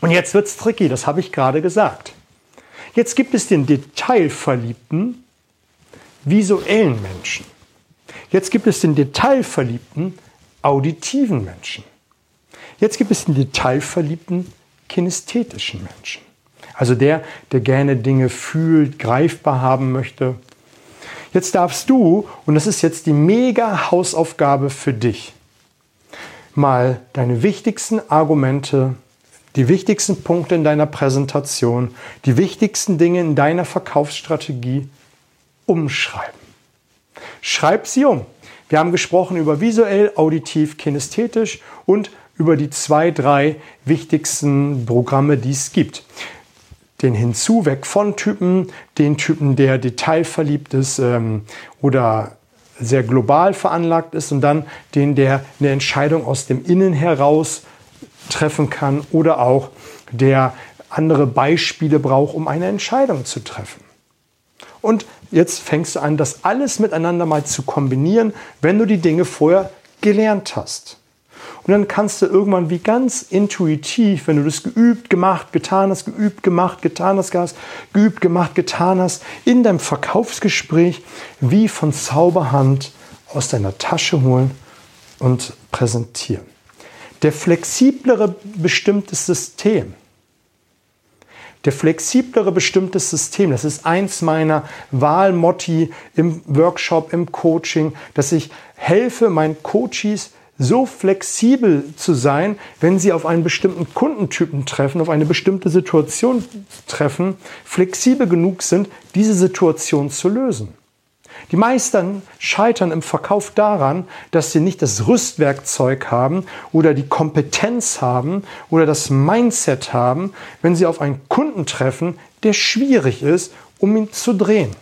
Und jetzt wird's tricky, das habe ich gerade gesagt. Jetzt gibt es den detailverliebten, visuellen Menschen. Jetzt gibt es den detailverliebten, auditiven Menschen. Jetzt gibt es den detailverliebten, kinästhetischen Menschen. Also der, der gerne Dinge fühlt, greifbar haben möchte. Jetzt darfst du, und das ist jetzt die mega Hausaufgabe für dich, mal deine wichtigsten Argumente, die wichtigsten Punkte in deiner Präsentation, die wichtigsten Dinge in deiner Verkaufsstrategie umschreiben. Schreib sie um. Wir haben gesprochen über visuell, auditiv, kinästhetisch und über die zwei, drei wichtigsten Programme, die es gibt. Den Hinzu, weg von Typen, den Typen, der detailverliebt ist ähm, oder sehr global veranlagt ist und dann den, der eine Entscheidung aus dem Innen heraus treffen kann oder auch der andere Beispiele braucht, um eine Entscheidung zu treffen. Und jetzt fängst du an, das alles miteinander mal zu kombinieren, wenn du die Dinge vorher gelernt hast. Und dann kannst du irgendwann wie ganz intuitiv, wenn du das geübt, gemacht, getan hast, geübt, gemacht, getan hast, geübt, gemacht, getan hast, in deinem Verkaufsgespräch wie von Zauberhand aus deiner Tasche holen und präsentieren. Der flexiblere bestimmte System, der flexiblere bestimmte System, das ist eins meiner Wahlmotti im Workshop, im Coaching, dass ich helfe meinen Coaches so flexibel zu sein, wenn sie auf einen bestimmten Kundentypen treffen, auf eine bestimmte Situation treffen, flexibel genug sind, diese Situation zu lösen. Die meisten scheitern im Verkauf daran, dass sie nicht das Rüstwerkzeug haben oder die Kompetenz haben oder das Mindset haben, wenn sie auf einen Kunden treffen, der schwierig ist, um ihn zu drehen.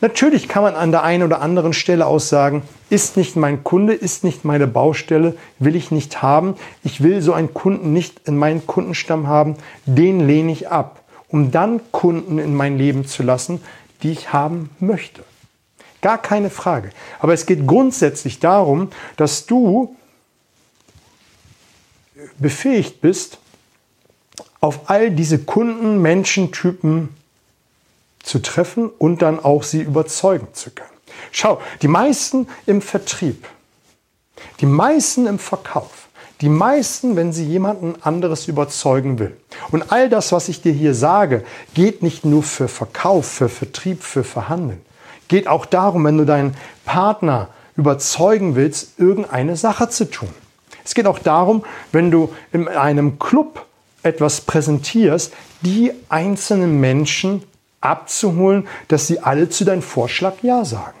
Natürlich kann man an der einen oder anderen Stelle auch sagen, ist nicht mein Kunde, ist nicht meine Baustelle, will ich nicht haben. Ich will so einen Kunden nicht in meinen Kundenstamm haben, den lehne ich ab, um dann Kunden in mein Leben zu lassen, die ich haben möchte. Gar keine Frage. Aber es geht grundsätzlich darum, dass du befähigt bist, auf all diese Kunden, Menschentypen zu treffen und dann auch sie überzeugen zu können. Schau, die meisten im Vertrieb, die meisten im Verkauf, die meisten, wenn sie jemanden anderes überzeugen will. Und all das, was ich dir hier sage, geht nicht nur für Verkauf, für Vertrieb, für Verhandeln. Geht auch darum, wenn du deinen Partner überzeugen willst, irgendeine Sache zu tun. Es geht auch darum, wenn du in einem Club etwas präsentierst, die einzelnen Menschen abzuholen, dass sie alle zu deinem Vorschlag Ja sagen.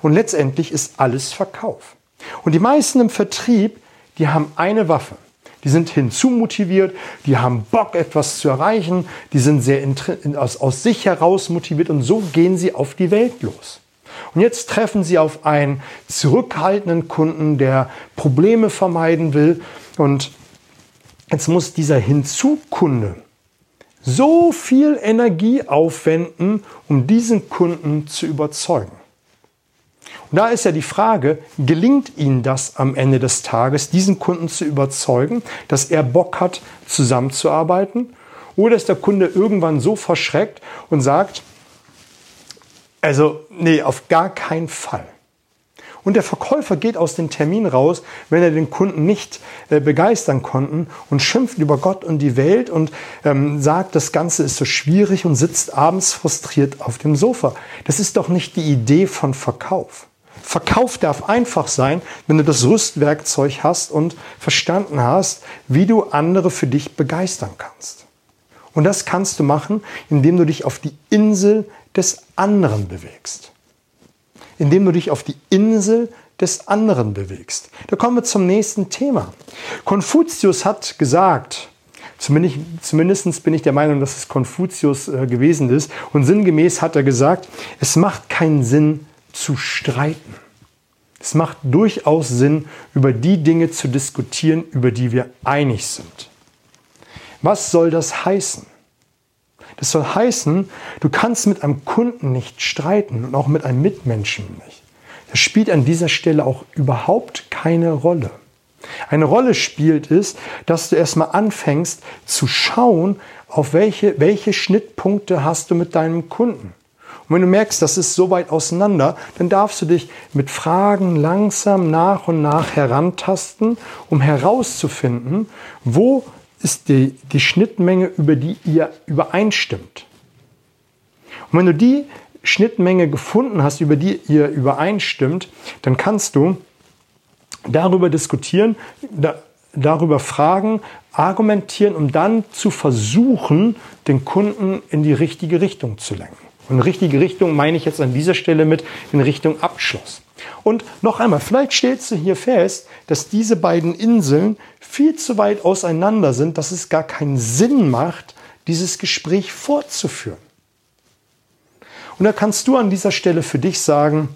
Und letztendlich ist alles Verkauf. Und die meisten im Vertrieb, die haben eine Waffe. Die sind hinzumotiviert, die haben Bock, etwas zu erreichen, die sind sehr aus, aus sich heraus motiviert und so gehen sie auf die Welt los. Und jetzt treffen sie auf einen zurückhaltenden Kunden, der Probleme vermeiden will und jetzt muss dieser Hinzukunde so viel Energie aufwenden, um diesen Kunden zu überzeugen. Und da ist ja die Frage, gelingt Ihnen das am Ende des Tages, diesen Kunden zu überzeugen, dass er Bock hat, zusammenzuarbeiten? Oder ist der Kunde irgendwann so verschreckt und sagt, also nee, auf gar keinen Fall. Und der Verkäufer geht aus dem Termin raus, wenn er den Kunden nicht äh, begeistern konnte und schimpft über Gott und die Welt und ähm, sagt, das Ganze ist so schwierig und sitzt abends frustriert auf dem Sofa. Das ist doch nicht die Idee von Verkauf. Verkauf darf einfach sein, wenn du das Rüstwerkzeug hast und verstanden hast, wie du andere für dich begeistern kannst. Und das kannst du machen, indem du dich auf die Insel des anderen bewegst indem du dich auf die Insel des anderen bewegst. Da kommen wir zum nächsten Thema. Konfuzius hat gesagt, zumindest, bin ich der Meinung, dass es Konfuzius äh, gewesen ist, und sinngemäß hat er gesagt, es macht keinen Sinn zu streiten. Es macht durchaus Sinn, über die Dinge zu diskutieren, über die wir einig sind. Was soll das heißen? Das soll heißen, du kannst mit einem Kunden nicht streiten und auch mit einem Mitmenschen nicht. Das spielt an dieser Stelle auch überhaupt keine Rolle. Eine Rolle spielt ist, dass du erstmal anfängst zu schauen, auf welche, welche Schnittpunkte hast du mit deinem Kunden. Und wenn du merkst, das ist so weit auseinander, dann darfst du dich mit Fragen langsam nach und nach herantasten, um herauszufinden, wo ist die, die Schnittmenge, über die ihr übereinstimmt. Und wenn du die Schnittmenge gefunden hast, über die ihr übereinstimmt, dann kannst du darüber diskutieren, da, darüber fragen, argumentieren, um dann zu versuchen, den Kunden in die richtige Richtung zu lenken. Und richtige Richtung meine ich jetzt an dieser Stelle mit in Richtung Abschluss. Und noch einmal, vielleicht stellst du hier fest, dass diese beiden Inseln viel zu weit auseinander sind, dass es gar keinen Sinn macht, dieses Gespräch fortzuführen. Und da kannst du an dieser Stelle für dich sagen,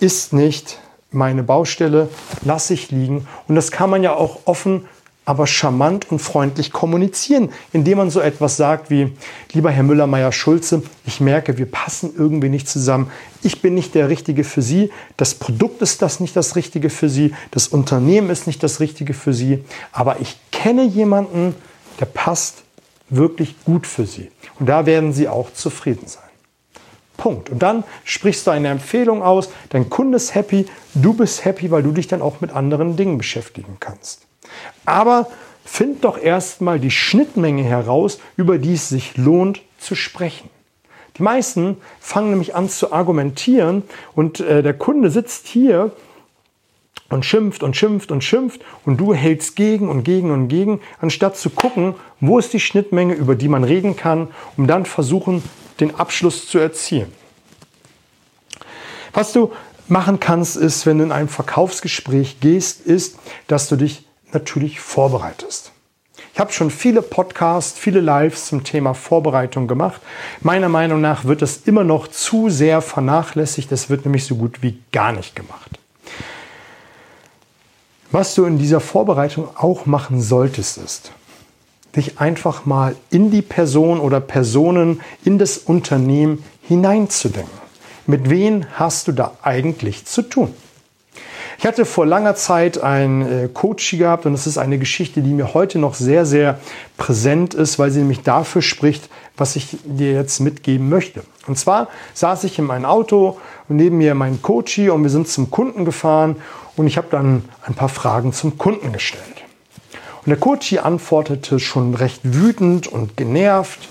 ist nicht meine Baustelle, lasse ich liegen. Und das kann man ja auch offen, aber charmant und freundlich kommunizieren, indem man so etwas sagt wie, lieber Herr Müller-Meyer-Schulze, ich merke, wir passen irgendwie nicht zusammen. Ich bin nicht der Richtige für Sie. Das Produkt ist das nicht das Richtige für Sie. Das Unternehmen ist nicht das Richtige für Sie. Aber ich kenne jemanden, der passt wirklich gut für Sie. Und da werden Sie auch zufrieden sein. Punkt. Und dann sprichst du eine Empfehlung aus, dein Kunde ist happy, du bist happy, weil du dich dann auch mit anderen Dingen beschäftigen kannst. Aber find doch erstmal die Schnittmenge heraus, über die es sich lohnt zu sprechen. Die meisten fangen nämlich an zu argumentieren und äh, der Kunde sitzt hier und schimpft und schimpft und schimpft und du hältst gegen und gegen und gegen, anstatt zu gucken, wo ist die Schnittmenge, über die man reden kann, um dann versuchen, den Abschluss zu erzielen. Was du machen kannst, ist, wenn du in ein Verkaufsgespräch gehst, ist, dass du dich natürlich vorbereitest. Ich habe schon viele Podcasts, viele Lives zum Thema Vorbereitung gemacht. Meiner Meinung nach wird das immer noch zu sehr vernachlässigt. Es wird nämlich so gut wie gar nicht gemacht. Was du in dieser Vorbereitung auch machen solltest, ist, dich einfach mal in die Person oder Personen, in das Unternehmen hineinzudenken. Mit wem hast du da eigentlich zu tun? Ich hatte vor langer Zeit ein äh, Coach gehabt und das ist eine Geschichte, die mir heute noch sehr, sehr präsent ist, weil sie nämlich dafür spricht, was ich dir jetzt mitgeben möchte. Und zwar saß ich in meinem Auto und neben mir mein Coach und wir sind zum Kunden gefahren und ich habe dann ein paar Fragen zum Kunden gestellt. Und der Coach antwortete schon recht wütend und genervt.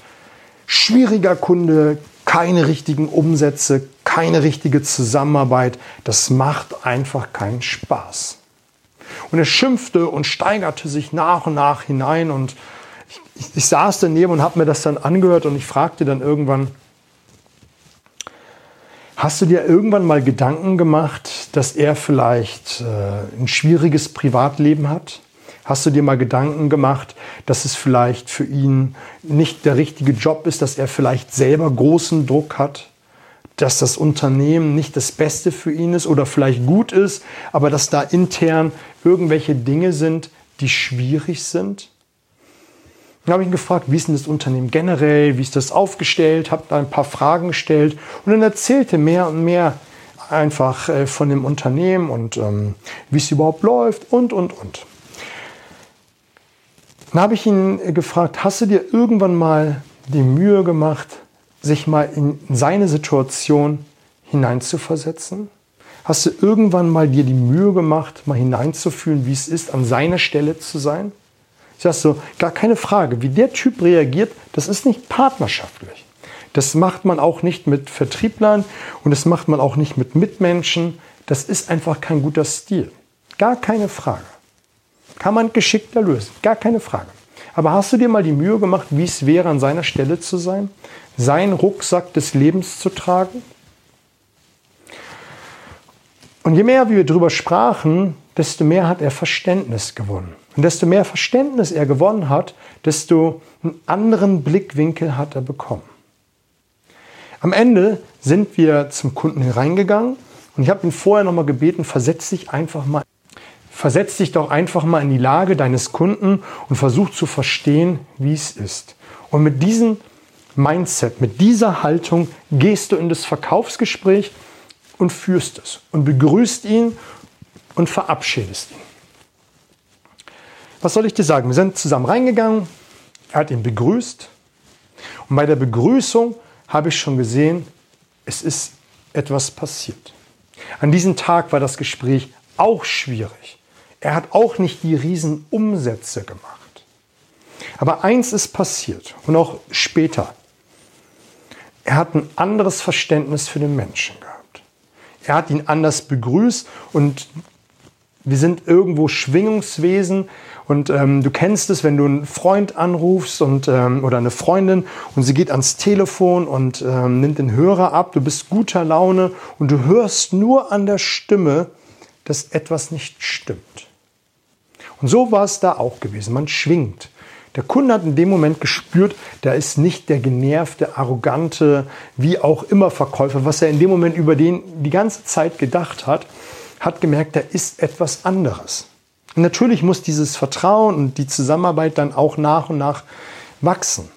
Schwieriger Kunde, keine richtigen Umsätze, keine richtige Zusammenarbeit. Das macht einfach keinen Spaß. Und er schimpfte und steigerte sich nach und nach hinein. Und ich, ich, ich saß daneben und habe mir das dann angehört und ich fragte dann irgendwann, Hast du dir irgendwann mal Gedanken gemacht, dass er vielleicht äh, ein schwieriges Privatleben hat? Hast du dir mal Gedanken gemacht, dass es vielleicht für ihn nicht der richtige Job ist, dass er vielleicht selber großen Druck hat, dass das Unternehmen nicht das Beste für ihn ist oder vielleicht gut ist, aber dass da intern irgendwelche Dinge sind, die schwierig sind? Dann habe ich ihn gefragt, wie ist denn das Unternehmen generell, wie ist das aufgestellt, habe da ein paar Fragen gestellt und dann erzählte mehr und mehr einfach äh, von dem Unternehmen und ähm, wie es überhaupt läuft und, und, und. Dann habe ich ihn gefragt, hast du dir irgendwann mal die Mühe gemacht, sich mal in seine Situation hineinzuversetzen? Hast du irgendwann mal dir die Mühe gemacht, mal hineinzufühlen, wie es ist, an seiner Stelle zu sein? Ich sage so, gar keine Frage, wie der Typ reagiert, das ist nicht partnerschaftlich. Das macht man auch nicht mit Vertrieblern und das macht man auch nicht mit Mitmenschen. Das ist einfach kein guter Stil. Gar keine Frage. Kann man geschickter lösen, gar keine Frage. Aber hast du dir mal die Mühe gemacht, wie es wäre, an seiner Stelle zu sein? Seinen Rucksack des Lebens zu tragen? Und je mehr wir darüber sprachen, desto mehr hat er Verständnis gewonnen. Und desto mehr Verständnis er gewonnen hat, desto einen anderen Blickwinkel hat er bekommen. Am Ende sind wir zum Kunden hereingegangen und ich habe ihn vorher nochmal gebeten, versetz dich einfach mal Versetz dich doch einfach mal in die Lage deines Kunden und versuch zu verstehen, wie es ist. Und mit diesem Mindset, mit dieser Haltung gehst du in das Verkaufsgespräch und führst es und begrüßt ihn und verabschiedest ihn. was soll ich dir sagen? Wir sind zusammen reingegangen, er hat ihn begrüßt und bei der Begrüßung habe ich schon gesehen, es ist etwas passiert. An diesem Tag war das Gespräch auch schwierig. Er hat auch nicht die Riesenumsätze gemacht. Aber eins ist passiert und auch später. Er hat ein anderes Verständnis für den Menschen gehabt. Er hat ihn anders begrüßt und wir sind irgendwo Schwingungswesen und ähm, du kennst es, wenn du einen Freund anrufst und, ähm, oder eine Freundin und sie geht ans Telefon und ähm, nimmt den Hörer ab, du bist guter Laune und du hörst nur an der Stimme, dass etwas nicht stimmt. Und so war es da auch gewesen. Man schwingt. Der Kunde hat in dem Moment gespürt, da ist nicht der genervte, arrogante, wie auch immer Verkäufer, was er in dem Moment über den die ganze Zeit gedacht hat, hat gemerkt, da ist etwas anderes. Und natürlich muss dieses Vertrauen und die Zusammenarbeit dann auch nach und nach wachsen.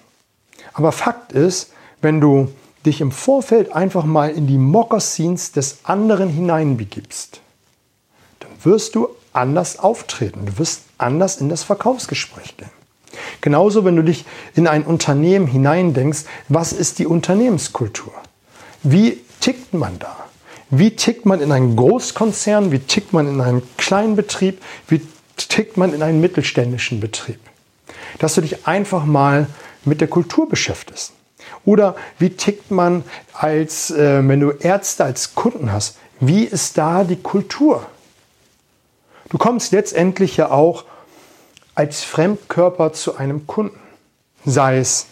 Aber Fakt ist, wenn du dich im Vorfeld einfach mal in die Mokassins des anderen hineinbegibst, dann wirst du anders auftreten. Du wirst anders in das Verkaufsgespräch gehen. Genauso, wenn du dich in ein Unternehmen hineindenkst, was ist die Unternehmenskultur? Wie tickt man da? Wie tickt man in einem Großkonzern? Wie tickt man in einem kleinen Betrieb? Wie tickt man in einem mittelständischen Betrieb? Dass du dich einfach mal mit der Kultur beschäftigst. Oder wie tickt man als, äh, wenn du Ärzte als Kunden hast? Wie ist da die Kultur? Du kommst letztendlich ja auch als Fremdkörper zu einem Kunden. Sei es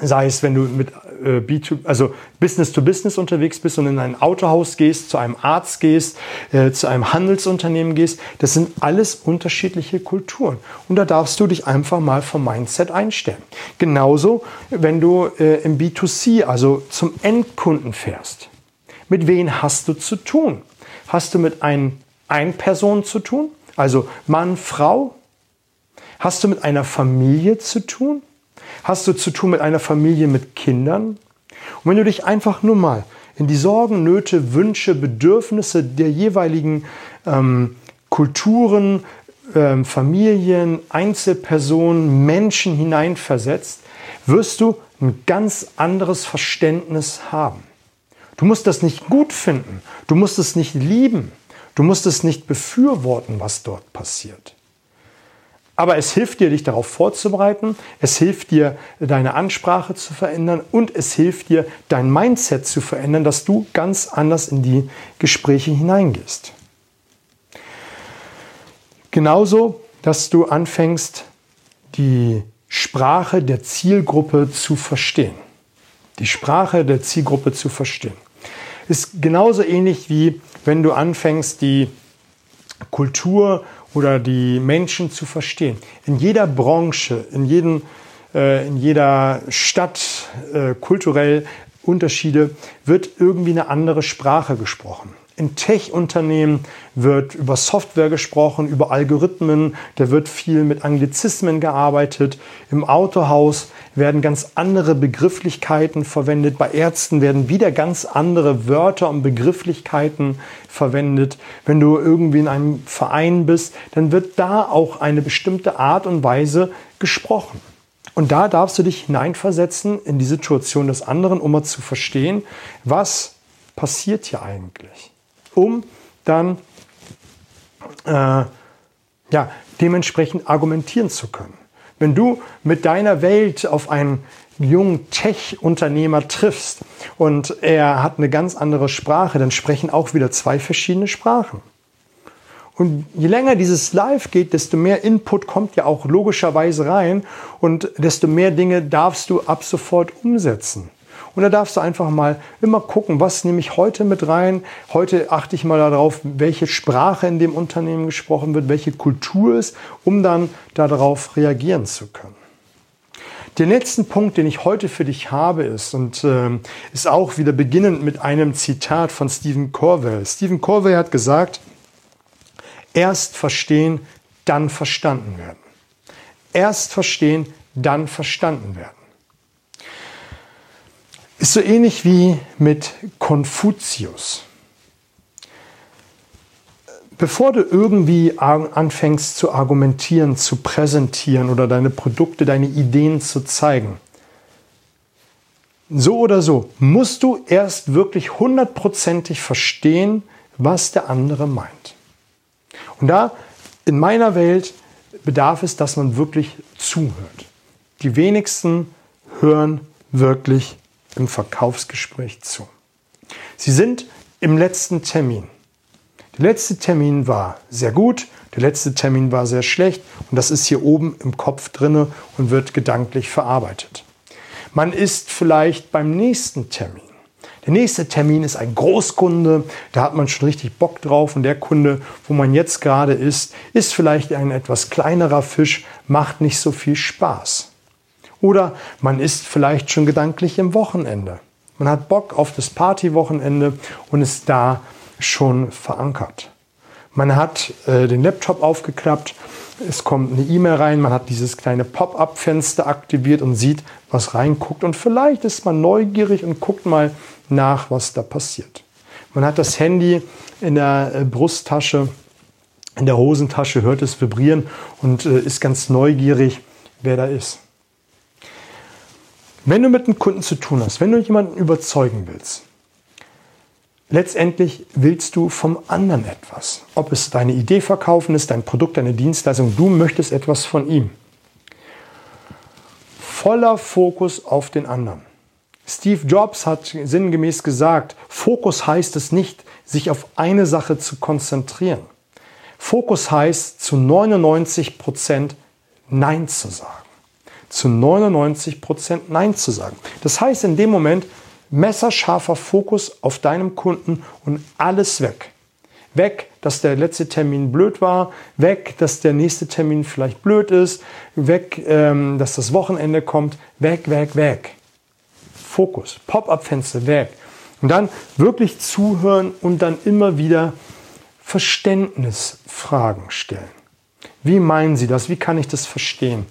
Sei es, wenn du mit äh, B2, also Business to Business unterwegs bist und in ein Autohaus gehst, zu einem Arzt gehst, äh, zu einem Handelsunternehmen gehst. Das sind alles unterschiedliche Kulturen. Und da darfst du dich einfach mal vom Mindset einstellen. Genauso, wenn du äh, im B2C, also zum Endkunden fährst. Mit wem hast du zu tun? Hast du mit einem Ein-Person zu tun? Also Mann, Frau? Hast du mit einer Familie zu tun? Hast du zu tun mit einer Familie mit Kindern? Und wenn du dich einfach nur mal in die Sorgen, Nöte, Wünsche, Bedürfnisse der jeweiligen ähm, Kulturen, ähm, Familien, Einzelpersonen, Menschen hineinversetzt, wirst du ein ganz anderes Verständnis haben. Du musst das nicht gut finden, du musst es nicht lieben, du musst es nicht befürworten, was dort passiert. Aber es hilft dir, dich darauf vorzubereiten. Es hilft dir, deine Ansprache zu verändern und es hilft dir, dein Mindset zu verändern, dass du ganz anders in die Gespräche hineingehst. Genauso, dass du anfängst, die Sprache der Zielgruppe zu verstehen. Die Sprache der Zielgruppe zu verstehen. Ist genauso ähnlich wie wenn du anfängst, die Kultur oder die Menschen zu verstehen. In jeder Branche, in, jedem, äh, in jeder Stadt, äh, kulturell Unterschiede, wird irgendwie eine andere Sprache gesprochen. In Tech-Unternehmen wird über Software gesprochen, über Algorithmen, da wird viel mit Anglizismen gearbeitet. Im Autohaus werden ganz andere Begrifflichkeiten verwendet. Bei Ärzten werden wieder ganz andere Wörter und Begrifflichkeiten verwendet. Wenn du irgendwie in einem Verein bist, dann wird da auch eine bestimmte Art und Weise gesprochen. Und da darfst du dich hineinversetzen in die Situation des anderen, um mal zu verstehen, was passiert hier eigentlich um dann äh, ja, dementsprechend argumentieren zu können. Wenn du mit deiner Welt auf einen jungen Tech-Unternehmer triffst und er hat eine ganz andere Sprache, dann sprechen auch wieder zwei verschiedene Sprachen. Und je länger dieses Live geht, desto mehr Input kommt ja auch logischerweise rein und desto mehr Dinge darfst du ab sofort umsetzen. Und da darfst du einfach mal immer gucken, was nehme ich heute mit rein. Heute achte ich mal darauf, welche Sprache in dem Unternehmen gesprochen wird, welche Kultur ist, um dann darauf reagieren zu können. Der letzte Punkt, den ich heute für dich habe, ist und äh, ist auch wieder beginnend mit einem Zitat von Stephen Corwell. Stephen Corwell hat gesagt, erst verstehen, dann verstanden werden. Erst verstehen, dann verstanden werden. Ist so ähnlich wie mit Konfuzius. Bevor du irgendwie anfängst zu argumentieren, zu präsentieren oder deine Produkte, deine Ideen zu zeigen, so oder so, musst du erst wirklich hundertprozentig verstehen, was der andere meint. Und da in meiner Welt bedarf es, dass man wirklich zuhört. Die wenigsten hören wirklich im Verkaufsgespräch zu. Sie sind im letzten Termin. Der letzte Termin war sehr gut, der letzte Termin war sehr schlecht und das ist hier oben im Kopf drinne und wird gedanklich verarbeitet. Man ist vielleicht beim nächsten Termin. Der nächste Termin ist ein Großkunde, da hat man schon richtig Bock drauf und der Kunde, wo man jetzt gerade ist, ist vielleicht ein etwas kleinerer Fisch, macht nicht so viel Spaß. Oder man ist vielleicht schon gedanklich im Wochenende. Man hat Bock auf das Partywochenende und ist da schon verankert. Man hat äh, den Laptop aufgeklappt, es kommt eine E-Mail rein, man hat dieses kleine Pop-up-Fenster aktiviert und sieht, was reinguckt. Und vielleicht ist man neugierig und guckt mal nach, was da passiert. Man hat das Handy in der äh, Brusttasche, in der Hosentasche, hört es vibrieren und äh, ist ganz neugierig, wer da ist. Wenn du mit einem Kunden zu tun hast, wenn du jemanden überzeugen willst, letztendlich willst du vom anderen etwas. Ob es deine Idee verkaufen ist, dein Produkt, deine Dienstleistung, du möchtest etwas von ihm. Voller Fokus auf den anderen. Steve Jobs hat sinngemäß gesagt, Fokus heißt es nicht, sich auf eine Sache zu konzentrieren. Fokus heißt zu 99 Prozent Nein zu sagen zu 99 Prozent Nein zu sagen. Das heißt in dem Moment messerscharfer Fokus auf deinem Kunden und alles weg. Weg, dass der letzte Termin blöd war, weg, dass der nächste Termin vielleicht blöd ist, weg, ähm, dass das Wochenende kommt, weg, weg, weg. Fokus, Pop-up-Fenster, weg. Und dann wirklich zuhören und dann immer wieder Verständnisfragen stellen. Wie meinen Sie das? Wie kann ich das verstehen?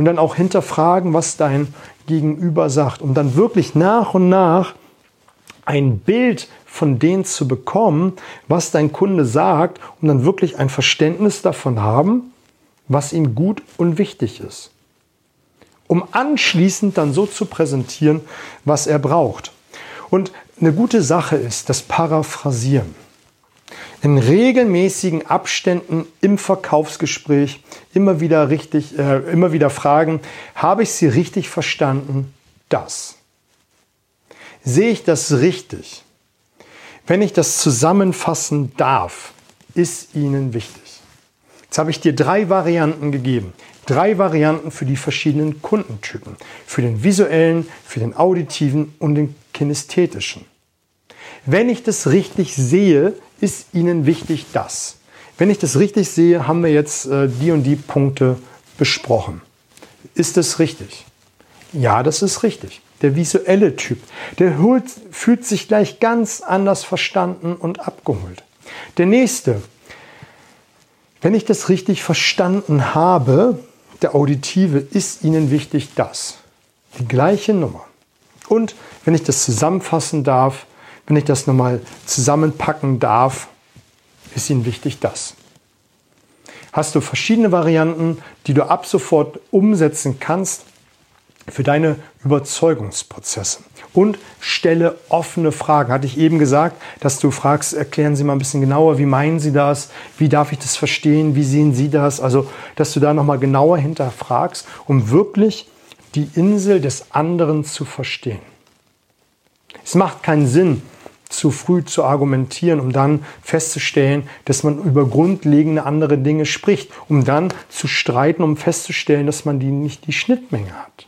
Und dann auch hinterfragen, was dein Gegenüber sagt, um dann wirklich nach und nach ein Bild von dem zu bekommen, was dein Kunde sagt, um dann wirklich ein Verständnis davon haben, was ihm gut und wichtig ist. Um anschließend dann so zu präsentieren, was er braucht. Und eine gute Sache ist das Paraphrasieren in regelmäßigen Abständen im Verkaufsgespräch immer wieder richtig, äh, immer wieder fragen, habe ich Sie richtig verstanden? Das. Sehe ich das richtig? Wenn ich das zusammenfassen darf, ist Ihnen wichtig. Jetzt habe ich dir drei Varianten gegeben. Drei Varianten für die verschiedenen Kundentypen. Für den visuellen, für den auditiven und den kinästhetischen. Wenn ich das richtig sehe, ist Ihnen wichtig das? Wenn ich das richtig sehe, haben wir jetzt äh, die und die Punkte besprochen. Ist das richtig? Ja, das ist richtig. Der visuelle Typ, der holt, fühlt sich gleich ganz anders verstanden und abgeholt. Der nächste, wenn ich das richtig verstanden habe, der auditive, ist Ihnen wichtig das. Die gleiche Nummer. Und wenn ich das zusammenfassen darf, wenn ich das nochmal zusammenpacken darf, ist Ihnen wichtig das. Hast du verschiedene Varianten, die du ab sofort umsetzen kannst für deine Überzeugungsprozesse. Und stelle offene Fragen. Hatte ich eben gesagt, dass du fragst, erklären Sie mal ein bisschen genauer, wie meinen Sie das? Wie darf ich das verstehen? Wie sehen Sie das? Also, dass du da nochmal genauer hinterfragst, um wirklich die Insel des anderen zu verstehen. Es macht keinen Sinn, zu früh zu argumentieren, um dann festzustellen, dass man über grundlegende andere Dinge spricht, um dann zu streiten, um festzustellen, dass man die nicht die Schnittmenge hat.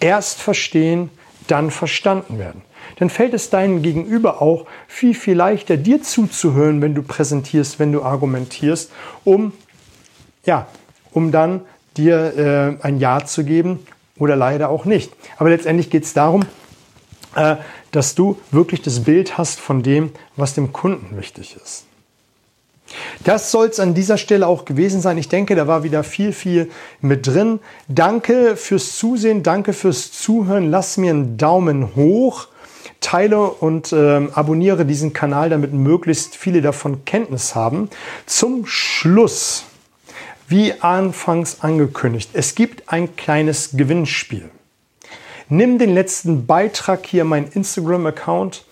Erst verstehen, dann verstanden werden. Dann fällt es deinem Gegenüber auch viel, viel leichter, dir zuzuhören, wenn du präsentierst, wenn du argumentierst, um, ja, um dann dir äh, ein Ja zu geben oder leider auch nicht. Aber letztendlich geht es darum, dass du wirklich das Bild hast von dem, was dem Kunden wichtig ist. Das soll es an dieser Stelle auch gewesen sein. Ich denke, da war wieder viel, viel mit drin. Danke fürs Zusehen, danke fürs Zuhören. Lass mir einen Daumen hoch. teile und äh, abonniere diesen Kanal, damit möglichst viele davon Kenntnis haben. Zum Schluss, wie anfangs angekündigt, es gibt ein kleines Gewinnspiel. Nimm den letzten Beitrag hier, mein Instagram-Account,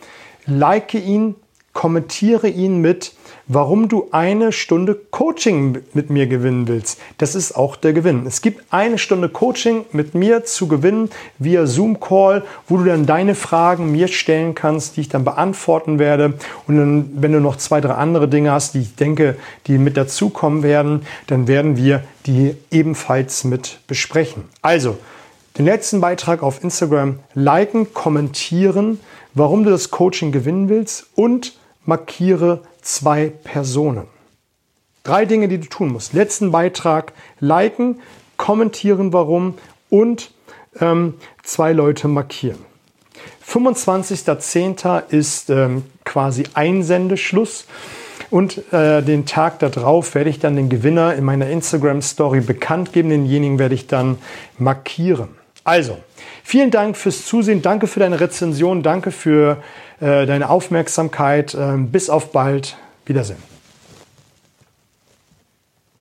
like ihn, kommentiere ihn mit, warum du eine Stunde Coaching mit mir gewinnen willst. Das ist auch der Gewinn. Es gibt eine Stunde Coaching mit mir zu gewinnen via Zoom-Call, wo du dann deine Fragen mir stellen kannst, die ich dann beantworten werde. Und dann, wenn du noch zwei, drei andere Dinge hast, die ich denke, die mit dazukommen werden, dann werden wir die ebenfalls mit besprechen. Also, den letzten Beitrag auf Instagram liken, kommentieren, warum du das Coaching gewinnen willst und markiere zwei Personen. Drei Dinge, die du tun musst. Letzten Beitrag liken, kommentieren, warum und ähm, zwei Leute markieren. 25.10. ist ähm, quasi Einsendeschluss. Und äh, den Tag darauf werde ich dann den Gewinner in meiner Instagram-Story bekannt geben. Denjenigen werde ich dann markieren. Also, vielen Dank fürs Zusehen, danke für deine Rezension, danke für äh, deine Aufmerksamkeit. Äh, bis auf bald. Wiedersehen.